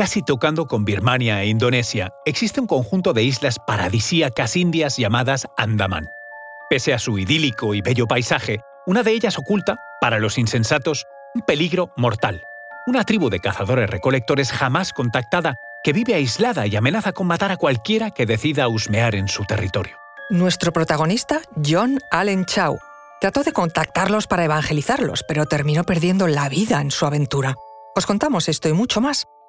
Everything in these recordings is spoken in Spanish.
Casi tocando con Birmania e Indonesia, existe un conjunto de islas paradisíacas indias llamadas Andaman. Pese a su idílico y bello paisaje, una de ellas oculta, para los insensatos, un peligro mortal. Una tribu de cazadores-recolectores jamás contactada que vive aislada y amenaza con matar a cualquiera que decida husmear en su territorio. Nuestro protagonista, John Allen Chow, trató de contactarlos para evangelizarlos, pero terminó perdiendo la vida en su aventura. Os contamos esto y mucho más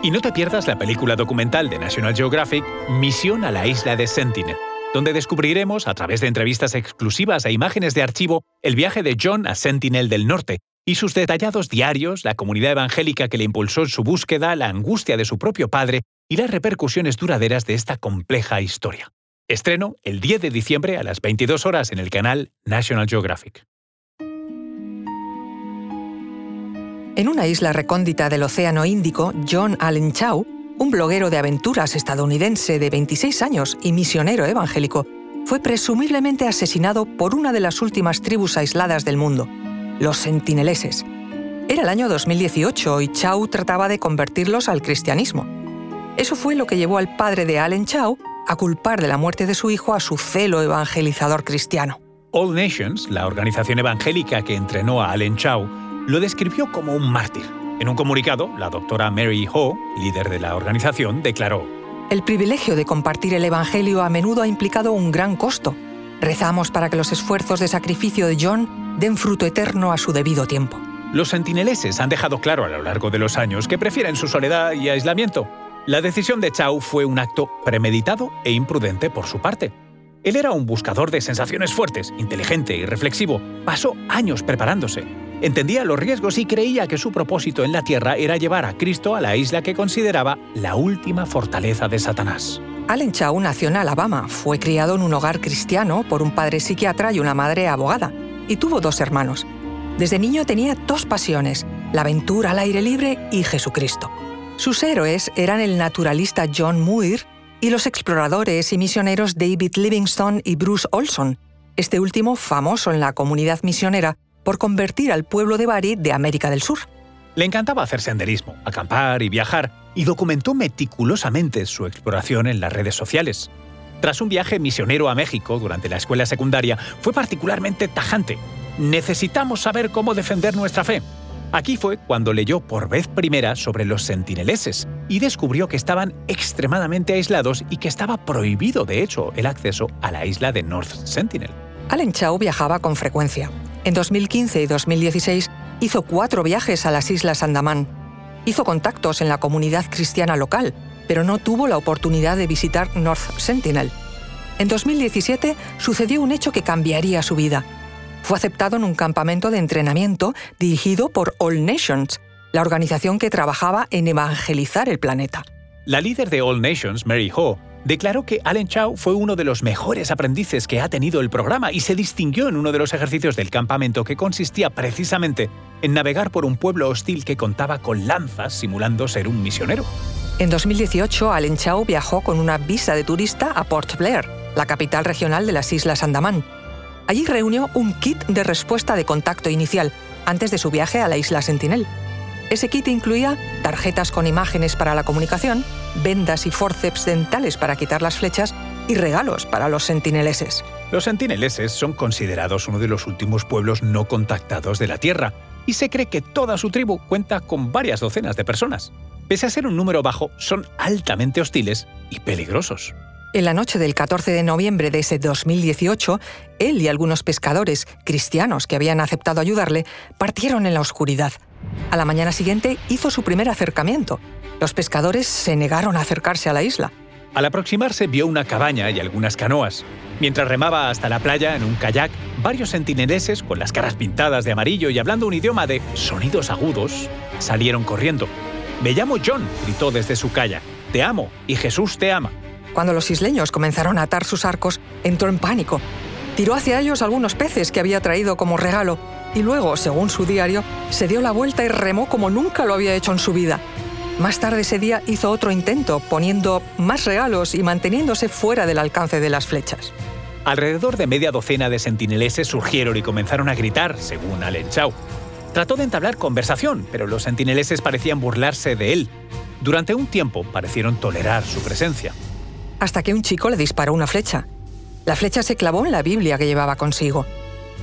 Y no te pierdas la película documental de National Geographic, Misión a la isla de Sentinel, donde descubriremos, a través de entrevistas exclusivas e imágenes de archivo, el viaje de John a Sentinel del Norte y sus detallados diarios, la comunidad evangélica que le impulsó en su búsqueda, la angustia de su propio padre y las repercusiones duraderas de esta compleja historia. Estreno el 10 de diciembre a las 22 horas en el canal National Geographic. En una isla recóndita del Océano Índico, John Allen Chow, un bloguero de aventuras estadounidense de 26 años y misionero evangélico, fue presumiblemente asesinado por una de las últimas tribus aisladas del mundo, los sentineleses. Era el año 2018 y Chow trataba de convertirlos al cristianismo. Eso fue lo que llevó al padre de Allen Chow a culpar de la muerte de su hijo a su celo evangelizador cristiano. All Nations, la organización evangélica que entrenó a Allen Chow, lo describió como un mártir. En un comunicado, la doctora Mary Ho, líder de la organización, declaró, El privilegio de compartir el Evangelio a menudo ha implicado un gran costo. Rezamos para que los esfuerzos de sacrificio de John den fruto eterno a su debido tiempo. Los sentineleses han dejado claro a lo largo de los años que prefieren su soledad y aislamiento. La decisión de Chao fue un acto premeditado e imprudente por su parte. Él era un buscador de sensaciones fuertes, inteligente y reflexivo. Pasó años preparándose. Entendía los riesgos y creía que su propósito en la Tierra era llevar a Cristo a la isla que consideraba la última fortaleza de Satanás. Allen Chao nació en Alabama. Fue criado en un hogar cristiano por un padre psiquiatra y una madre abogada y tuvo dos hermanos. Desde niño tenía dos pasiones, la aventura al aire libre y Jesucristo. Sus héroes eran el naturalista John Muir y los exploradores y misioneros David Livingstone y Bruce Olson, este último famoso en la comunidad misionera por convertir al pueblo de Bari de América del Sur. Le encantaba hacer senderismo, acampar y viajar, y documentó meticulosamente su exploración en las redes sociales. Tras un viaje misionero a México durante la escuela secundaria, fue particularmente tajante. Necesitamos saber cómo defender nuestra fe. Aquí fue cuando leyó por vez primera sobre los sentineleses y descubrió que estaban extremadamente aislados y que estaba prohibido, de hecho, el acceso a la isla de North Sentinel. Allen Chow viajaba con frecuencia. En 2015 y 2016 hizo cuatro viajes a las Islas Andamán. Hizo contactos en la comunidad cristiana local pero no tuvo la oportunidad de visitar North Sentinel. En 2017 sucedió un hecho que cambiaría su vida. Fue aceptado en un campamento de entrenamiento dirigido por All Nations, la organización que trabajaba en evangelizar el planeta. La líder de All Nations, Mary Ho, declaró que Allen Chow fue uno de los mejores aprendices que ha tenido el programa y se distinguió en uno de los ejercicios del campamento que consistía precisamente en navegar por un pueblo hostil que contaba con lanzas simulando ser un misionero. En 2018, Allen Chow viajó con una visa de turista a Port Blair, la capital regional de las Islas Andamán. Allí reunió un kit de respuesta de contacto inicial antes de su viaje a la isla Sentinel. Ese kit incluía tarjetas con imágenes para la comunicación, vendas y forceps dentales para quitar las flechas y regalos para los sentineleses. Los sentineleses son considerados uno de los últimos pueblos no contactados de la Tierra y se cree que toda su tribu cuenta con varias docenas de personas pese a ser un número bajo, son altamente hostiles y peligrosos. En la noche del 14 de noviembre de ese 2018, él y algunos pescadores cristianos que habían aceptado ayudarle partieron en la oscuridad. A la mañana siguiente hizo su primer acercamiento. Los pescadores se negaron a acercarse a la isla. Al aproximarse vio una cabaña y algunas canoas. Mientras remaba hasta la playa en un kayak, varios sentineleses con las caras pintadas de amarillo y hablando un idioma de sonidos agudos salieron corriendo. Me llamo John, gritó desde su kayak. Te amo y Jesús te ama. Cuando los isleños comenzaron a atar sus arcos, entró en pánico. Tiró hacia ellos algunos peces que había traído como regalo y luego, según su diario, se dio la vuelta y remó como nunca lo había hecho en su vida. Más tarde ese día hizo otro intento, poniendo más regalos y manteniéndose fuera del alcance de las flechas. Alrededor de media docena de sentineleses surgieron y comenzaron a gritar, según Allen Chau. Trató de entablar conversación, pero los sentineleses parecían burlarse de él. Durante un tiempo parecieron tolerar su presencia. Hasta que un chico le disparó una flecha. La flecha se clavó en la Biblia que llevaba consigo.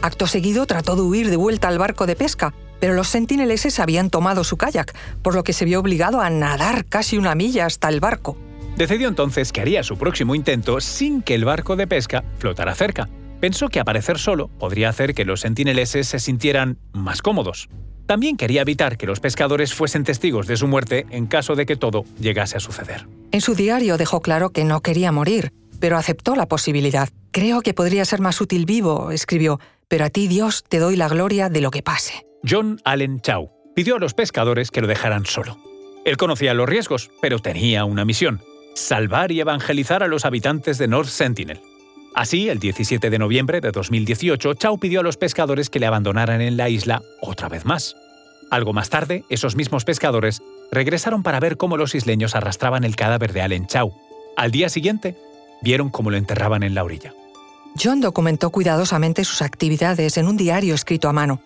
Acto seguido trató de huir de vuelta al barco de pesca, pero los sentineleses habían tomado su kayak, por lo que se vio obligado a nadar casi una milla hasta el barco. Decidió entonces que haría su próximo intento sin que el barco de pesca flotara cerca. Pensó que aparecer solo podría hacer que los sentineleses se sintieran más cómodos. También quería evitar que los pescadores fuesen testigos de su muerte en caso de que todo llegase a suceder. En su diario dejó claro que no quería morir, pero aceptó la posibilidad. Creo que podría ser más útil vivo, escribió, pero a ti Dios te doy la gloria de lo que pase. John Allen Chow pidió a los pescadores que lo dejaran solo. Él conocía los riesgos, pero tenía una misión, salvar y evangelizar a los habitantes de North Sentinel. Así, el 17 de noviembre de 2018, Chow pidió a los pescadores que le abandonaran en la isla otra vez más. Algo más tarde, esos mismos pescadores regresaron para ver cómo los isleños arrastraban el cadáver de Allen Chow. Al día siguiente, vieron cómo lo enterraban en la orilla. John documentó cuidadosamente sus actividades en un diario escrito a mano.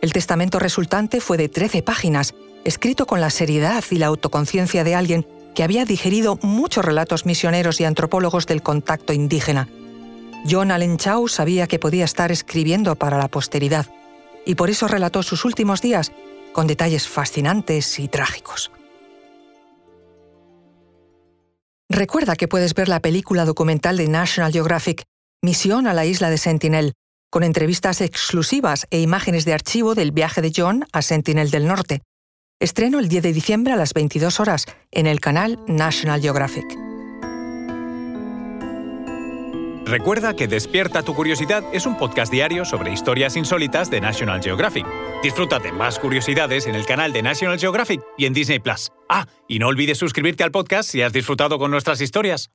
El testamento resultante fue de 13 páginas, escrito con la seriedad y la autoconciencia de alguien que había digerido muchos relatos misioneros y antropólogos del contacto indígena. John Allen Chow sabía que podía estar escribiendo para la posteridad, y por eso relató sus últimos días con detalles fascinantes y trágicos. Recuerda que puedes ver la película documental de National Geographic, Misión a la isla de Sentinel, con entrevistas exclusivas e imágenes de archivo del viaje de John a Sentinel del Norte. Estreno el 10 de diciembre a las 22 horas en el canal National Geographic. Recuerda que Despierta tu Curiosidad es un podcast diario sobre historias insólitas de National Geographic. Disfruta de más curiosidades en el canal de National Geographic y en Disney Plus. Ah, y no olvides suscribirte al podcast si has disfrutado con nuestras historias.